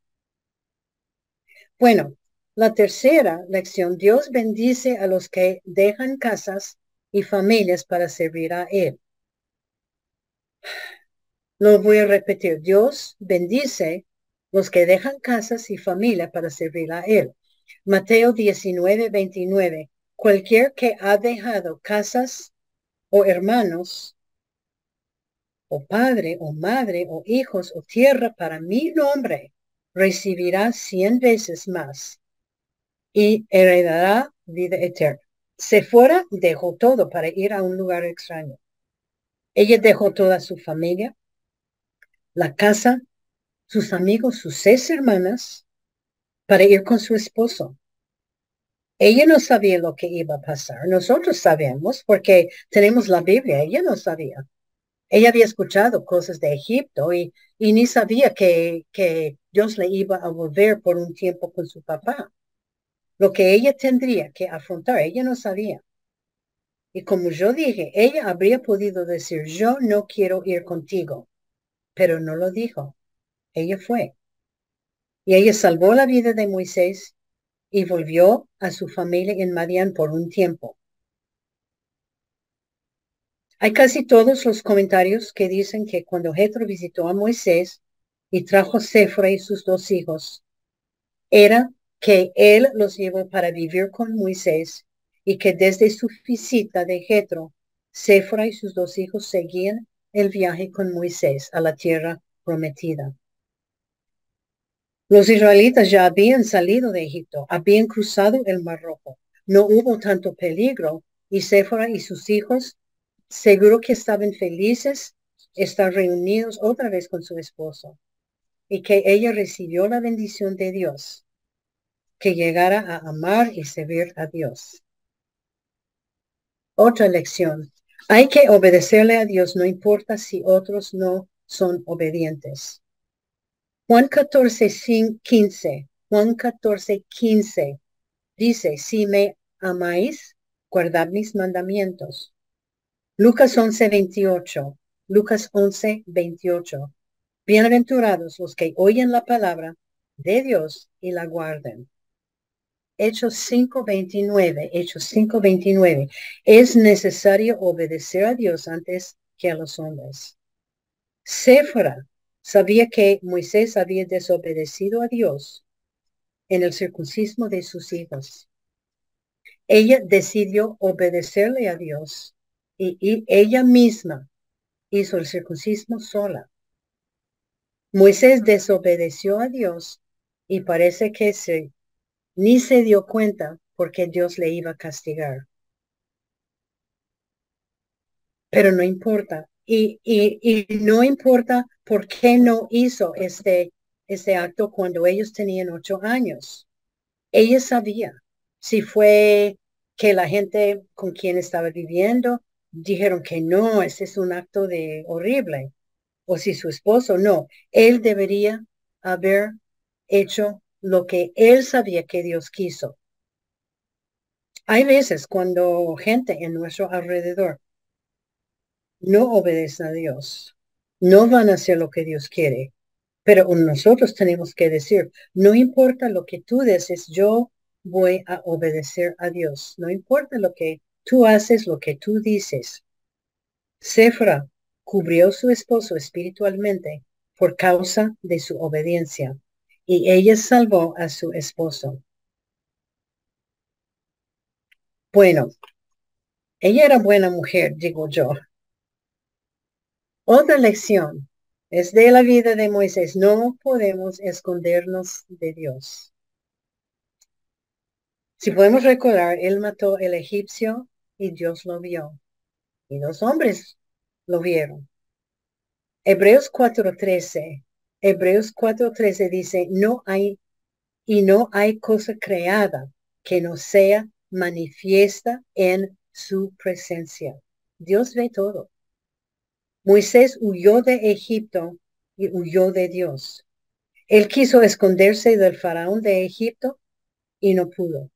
Speaker 1: Bueno, la tercera lección, Dios bendice a los que dejan casas y familias para servir a Él. Lo voy a repetir. Dios bendice los que dejan casas y familia para servir a Él. Mateo 19, 29. Cualquier que ha dejado casas o hermanos, o padre, o madre, o hijos, o tierra para mi nombre, recibirá cien veces más y heredará vida eterna. Sephora dejó todo para ir a un lugar extraño. Ella dejó toda su familia, la casa, sus amigos, sus seis hermanas, para ir con su esposo. Ella no sabía lo que iba a pasar. Nosotros sabemos porque tenemos la Biblia. Ella no sabía. Ella había escuchado cosas de Egipto y, y ni sabía que, que Dios le iba a volver por un tiempo con su papá. Lo que ella tendría que afrontar, ella no sabía. Y como yo dije, ella habría podido decir, yo no quiero ir contigo, pero no lo dijo. Ella fue. Y ella salvó la vida de Moisés y volvió a su familia en Madián por un tiempo. Hay casi todos los comentarios que dicen que cuando Jetro visitó a Moisés y trajo a y sus dos hijos, era que él los llevó para vivir con Moisés y que desde su visita de Jetro, Séfora y sus dos hijos seguían el viaje con Moisés a la tierra prometida. Los israelitas ya habían salido de Egipto, habían cruzado el Mar Rojo. No hubo tanto peligro y Séfora y sus hijos seguro que estaban felices estar reunidos otra vez con su esposo y que ella recibió la bendición de Dios, que llegara a amar y servir a Dios. Otra lección. Hay que obedecerle a Dios, no importa si otros no son obedientes. Juan 14, 15. Juan 14, 15. Dice, si me amáis, guardad mis mandamientos. Lucas 11, 28. Lucas 11, 28. Bienaventurados los que oyen la palabra de Dios y la guarden. Hechos 5.29, Hechos 5.29. Es necesario obedecer a Dios antes que a los hombres. Séfora sabía que Moisés había desobedecido a Dios en el circuncismo de sus hijos. Ella decidió obedecerle a Dios y, ella misma hizo el circuncismo sola. Moisés desobedeció a Dios y parece que se, ni se dio cuenta porque Dios le iba a castigar. Pero no importa. Y, y, no importa ¿por qué no hizo este, este acto cuando ellos tenían ocho años? Ella sabía si fue que la gente con quien estaba viviendo dijeron que no, ese es un acto de horrible, o si su esposo no, él debería haber hecho lo que él sabía que Dios quiso. Hay veces cuando gente en nuestro alrededor no obedece a Dios, no van a hacer lo que Dios quiere. Pero nosotros tenemos que decir, no importa lo que tú dices, yo voy a obedecer a Dios. No importa lo que tú haces, lo que tú dices. Sefra cubrió su esposo espiritualmente por causa de su obediencia y ella salvó a su esposo. Bueno, ella era buena mujer, digo yo. Otra lección es de la vida de Moisés. No podemos escondernos de Dios. Si podemos recordar, él mató el egipcio y Dios lo vio. Y dos hombres lo vieron. Hebreos 4.13. Hebreos 4.13 dice, no hay y no hay cosa creada que no sea manifiesta en su presencia. Dios ve todo. Moisés huyó de Egipto y huyó de Dios. Él quiso esconderse del faraón de Egipto y no pudo.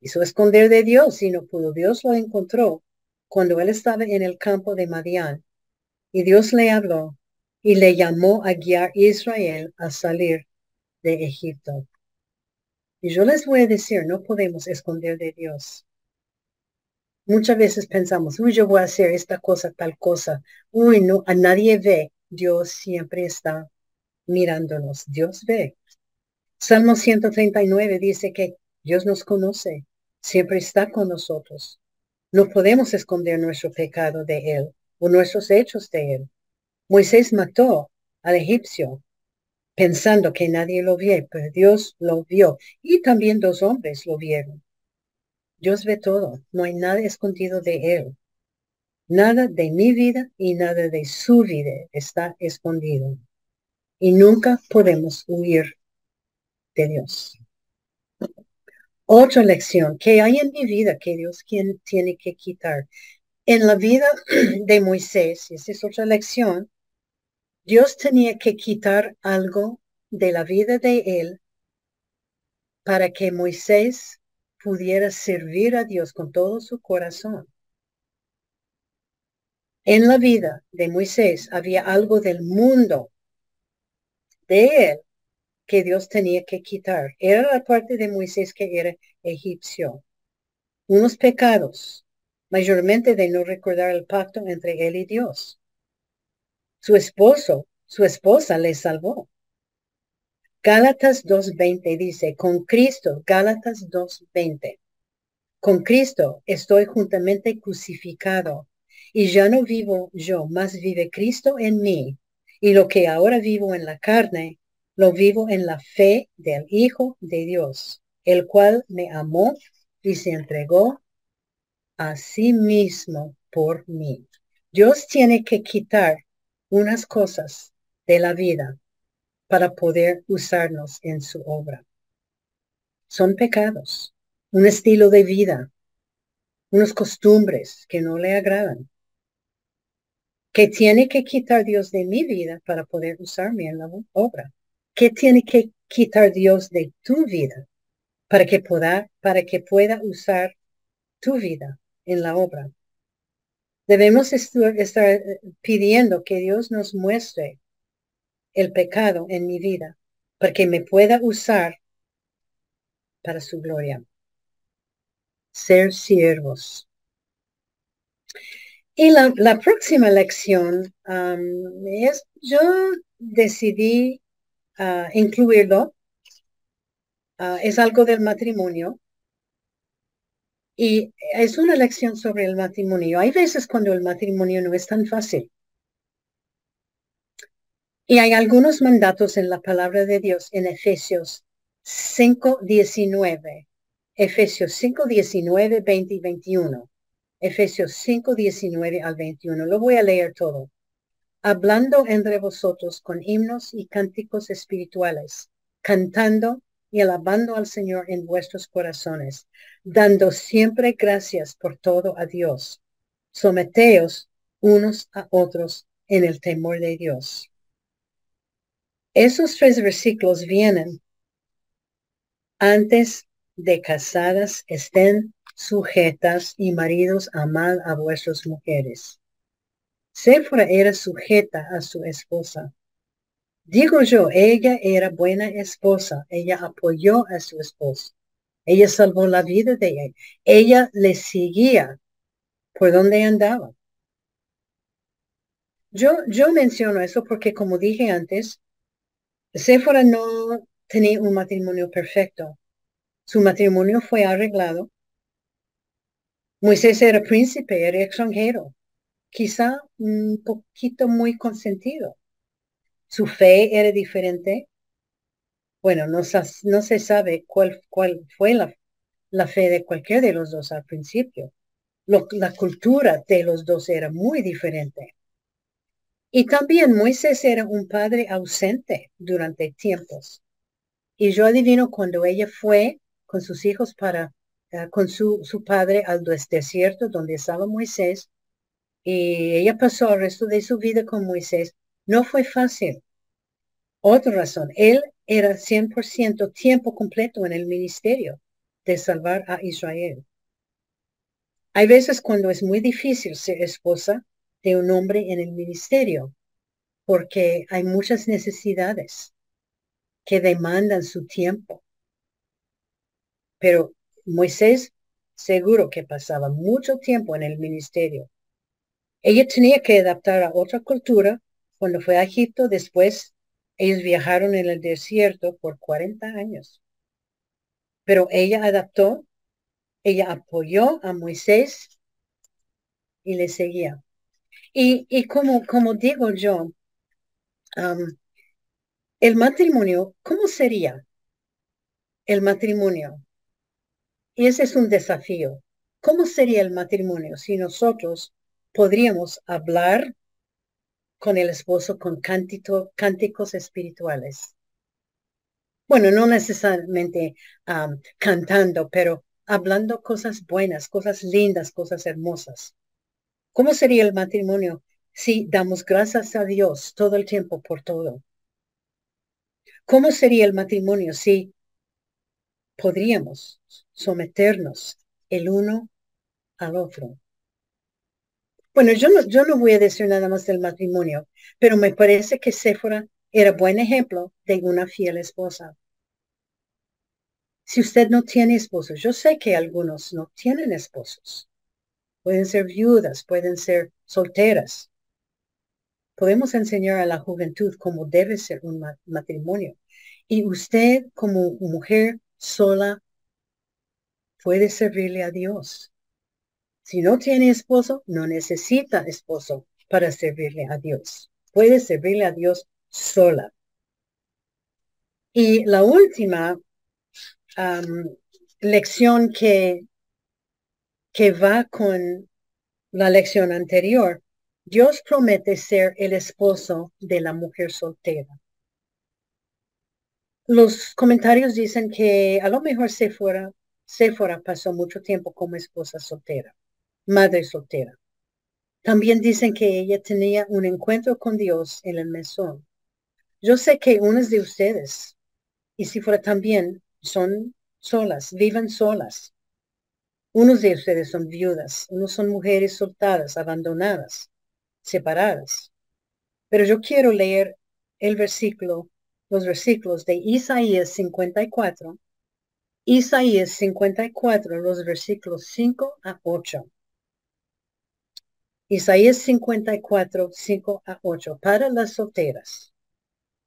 Speaker 1: Quiso esconder de Dios y no pudo. Dios lo encontró cuando él estaba en el campo de Madián. Y Dios le habló y le llamó a guiar Israel a salir de Egipto. Y yo les voy a decir, no podemos esconder de Dios. Muchas veces pensamos, uy, yo voy a hacer esta cosa, tal cosa. Uy, no, a nadie ve. Dios siempre está mirándonos, Dios ve. Salmo 139 dice que Dios nos conoce, siempre está con nosotros. No podemos esconder nuestro pecado de Él o nuestros hechos de Él. Moisés mató al egipcio pensando que nadie lo vio, pero Dios lo vio y también dos hombres lo vieron. Dios ve todo, no hay nada escondido de Él. Nada de mi vida y nada de su vida está escondido. Y nunca podemos huir de Dios. Otra lección que hay en mi vida que Dios tiene que quitar. En la vida de Moisés, y es otra lección, Dios tenía que quitar algo de la vida de él para que Moisés pudiera servir a Dios con todo su corazón. En la vida de Moisés había algo del mundo de él que Dios tenía que quitar. Era la parte de Moisés que era egipcio. Unos pecados, mayormente de no recordar el pacto entre él y Dios. Su esposo, su esposa le salvó. Gálatas 2.20 dice, con Cristo, Gálatas 2.20, con Cristo estoy juntamente crucificado y ya no vivo yo, más vive Cristo en mí. Y lo que ahora vivo en la carne, lo vivo en la fe del Hijo de Dios, el cual me amó y se entregó a sí mismo por mí. Dios tiene que quitar unas cosas de la vida para poder usarnos en su obra. Son pecados, un estilo de vida, unas costumbres que no le agradan, que tiene que quitar Dios de mi vida para poder usarme en la obra. ¿Qué tiene que quitar Dios de tu vida para que pueda, para que pueda usar tu vida en la obra? Debemos estar eh, pidiendo que Dios nos muestre el pecado en mi vida para que me pueda usar para su gloria. Ser siervos. Y la, próxima lección es, yo decidí ah, incluirlo. Ah, es algo del matrimonio. Y es una lección sobre el matrimonio. Hay veces cuando el matrimonio no es tan fácil. Y hay algunos mandatos en la palabra de Dios en Efesios 5, 19. Efesios 5, 19, 20 y 21. Efesios 5, 19 al 21. Lo voy a leer todo. Hablando entre vosotros con himnos y cánticos espirituales, cantando y alabando al Señor en vuestros corazones, dando siempre gracias por todo a Dios. Someteos unos a otros en el temor de Dios. Esos tres versículos vienen antes de casadas estén sujetas y maridos amad a vuestras mujeres. Séfora era sujeta a su esposa Digo yo, ella era buena esposa, ella apoyó a su esposo, ella salvó la vida de ella, ella le seguía por donde andaba. Yo, yo menciono eso porque como dije antes, Sephora no tenía un matrimonio perfecto. Su matrimonio fue arreglado. Moisés era príncipe, era extranjero, quizá un poquito muy consentido su fe era diferente. Bueno, no, se sabe cuál, fue la, fe de cualquiera de los dos al principio. la cultura de los dos era muy diferente. Y también Moisés era un padre ausente durante tiempos. Y yo adivino cuando ella fue con sus hijos para, eh, con su, su padre al desierto donde estaba Moisés, y ella pasó el resto de su vida con Moisés, no fue fácil. Otra razón, él era 100% tiempo completo en el ministerio de salvar a Israel. Hay veces cuando es muy difícil ser esposa de un hombre en el ministerio, porque hay muchas necesidades que demandan su tiempo. Pero Moisés seguro que pasaba mucho tiempo en el ministerio. Ella tenía que adaptar a otra cultura cuando fue a Egipto, después Ellos viajaron en el desierto por 40 años. Pero ella adaptó, ella apoyó a Moisés y le seguía. Y, y como, como digo yo, el matrimonio, ¿cómo sería el matrimonio? Y ese es un desafío. ¿Cómo sería el matrimonio si nosotros podríamos hablar con el esposo con cánticos espirituales? Bueno, no necesariamente cantando, pero hablando cosas buenas, cosas lindas, cosas hermosas. ¿Cómo sería el matrimonio si damos gracias a Dios todo el tiempo por todo? ¿Cómo sería el matrimonio si podríamos someternos el uno al otro? Bueno, yo no, yo no voy a decir nada más del matrimonio, pero me parece que Séfora era buen ejemplo de una fiel esposa. Si usted no tiene esposos, yo sé que algunos no tienen esposos. Pueden ser viudas, pueden ser solteras. Podemos enseñar a la juventud cómo debe ser un matrimonio. Y usted como mujer sola puede servirle a Dios. Si no tiene esposo, no necesita esposo para servirle a Dios. Puede servirle a Dios sola. Y la última lección que, que va con la lección anterior, Dios promete ser el esposo de la mujer soltera. Los comentarios dicen que a lo mejor Sephora, Sephora pasó mucho tiempo como esposa soltera, madre soltera. También dicen que ella tenía un encuentro con Dios en el mesón. Yo sé que unas de ustedes, y Sephora también, son solas, viven solas. Unos de ustedes son viudas, unos son mujeres soltadas, abandonadas, separadas. Pero yo quiero leer el versículo los versículos de Isaías 54, Isaías 54, los versículos 5 a 8. Isaías 54, 5 a 8, para las solteras.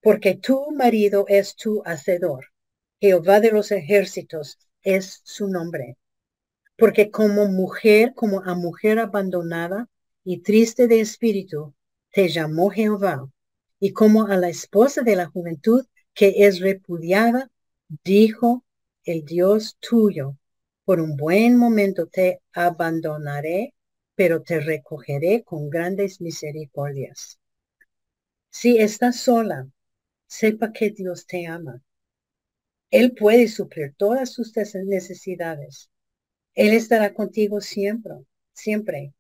Speaker 1: Porque tu marido es tu hacedor. Jehová de los ejércitos es su nombre. Porque como mujer, como a mujer abandonada y triste de espíritu, te llamó Jehová y como a la esposa de la juventud que es repudiada, dijo el Dios tuyo, por un buen momento te abandonaré, pero te recogeré con grandes misericordias. Si estás sola, sepa que Dios te ama. Él puede suplir todas sus necesidades. Él estará contigo siempre, siempre.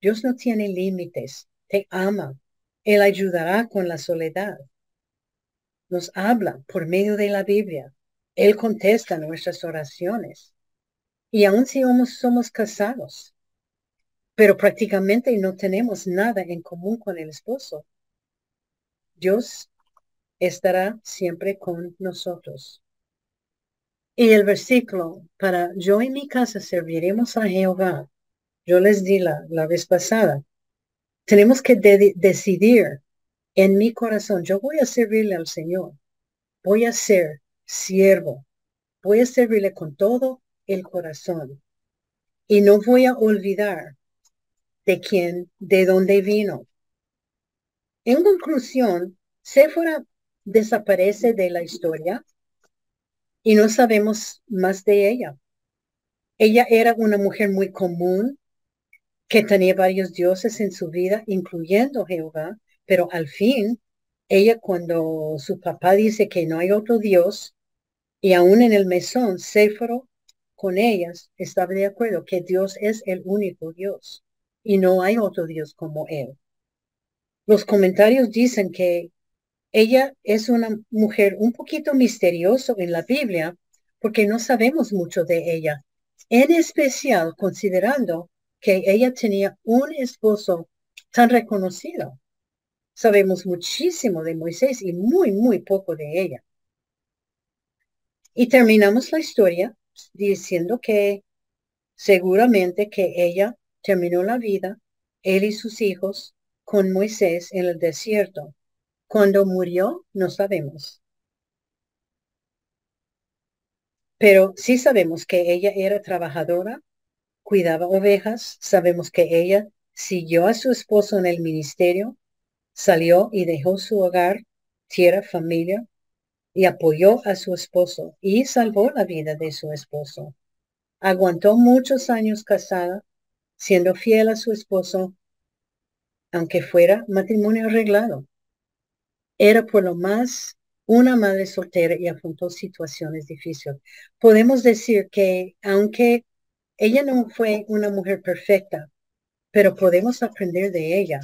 Speaker 1: Dios no tiene límites, te ama él ayudará con la soledad. Nos habla por medio de la Biblia. Él contesta nuestras oraciones. Y aun si somos, casados, pero prácticamente no tenemos nada en común con el esposo, Dios estará siempre con nosotros. Y el versículo, para yo y mi casa serviremos a Jehová. Yo les di la, la vez pasada, tenemos que decidir en mi corazón, yo voy a servirle al Señor, voy a ser siervo, voy a servirle con todo el corazón y no voy a olvidar de quién, de dónde vino. En conclusión, Séfora desaparece de la historia y no sabemos más de ella. Ella era una mujer muy común, que tenía varios dioses en su vida, incluyendo Jehová, pero al fin, ella cuando su papá dice que no hay otro dios, y aún en el mesón, Séforo con ellas estaba de acuerdo que Dios es el único Dios y no hay otro Dios como Él. Los comentarios dicen que ella es una mujer un poquito misteriosa en la Biblia porque no sabemos mucho de ella, en especial considerando que ella tenía un esposo tan reconocido. Sabemos muchísimo de Moisés y muy, muy poco de ella. Y terminamos la historia diciendo que seguramente que ella terminó la vida, él y sus hijos, con Moisés en el desierto. Cuando murió, no sabemos. Pero sí sabemos que ella era trabajadora, cuidaba ovejas, sabemos que ella siguió a su esposo en el ministerio, salió y dejó su hogar, tierra, familia, y apoyó a su esposo y salvó la vida de su esposo. Aguantó muchos años casada, siendo fiel a su esposo, aunque fuera matrimonio arreglado. Era por lo más una madre soltera y afrontó situaciones difíciles. Podemos decir que aunque ella no fue una mujer perfecta, pero podemos aprender de ella.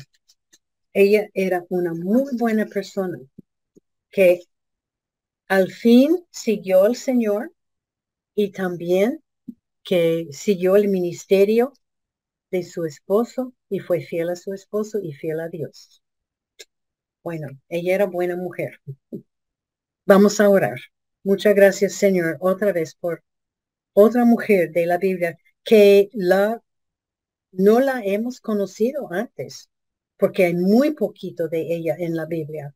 Speaker 1: Ella era una muy buena persona que al fin siguió al Señor y también que siguió el ministerio de su esposo y fue fiel a su esposo y fiel a Dios. Bueno, ella era buena mujer. Vamos a orar. Muchas gracias, Señor, otra vez por otra mujer de la Biblia que la no la hemos conocido antes, porque hay muy poquito de ella en la Biblia.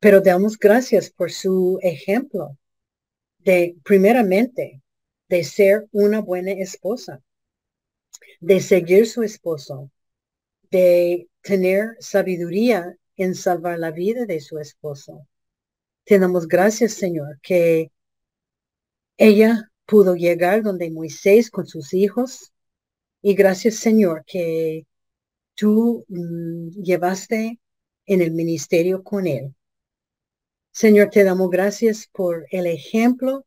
Speaker 1: Pero damos gracias por su ejemplo de, primeramente, de ser una buena esposa, de seguir su esposo, de tener sabiduría en salvar la vida de su esposo, te damos gracias, Señor, que ella pudo llegar donde Moisés con sus hijos. Y gracias, Señor, que tú mm, llevaste en el ministerio con él. Señor, te damos gracias por el ejemplo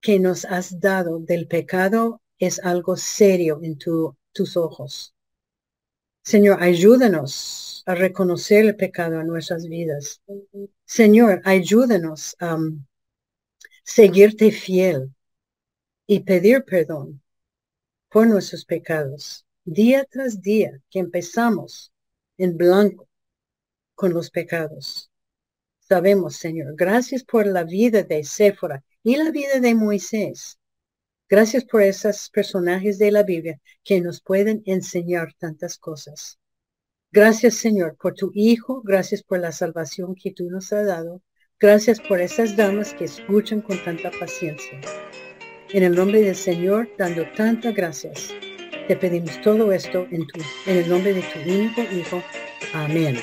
Speaker 1: que nos has dado del pecado es algo serio en tus ojos. Señor, ayúdanos a reconocer el pecado en nuestras vidas. Señor, ayúdanos a seguirte fiel y pedir perdón por nuestros pecados. Día tras día que empezamos en blanco con los pecados. Sabemos, Señor, gracias por la vida de Séfora y la vida de Moisés. Gracias por esos personajes de la Biblia que nos pueden enseñar tantas cosas. Gracias, Señor, por tu Hijo. Gracias por la salvación que tú nos has dado. Gracias por esas damas que escuchan con tanta paciencia. En el nombre del Señor, dando tantas gracias, te pedimos todo esto en, tu, en el nombre de tu único Hijo. Amén.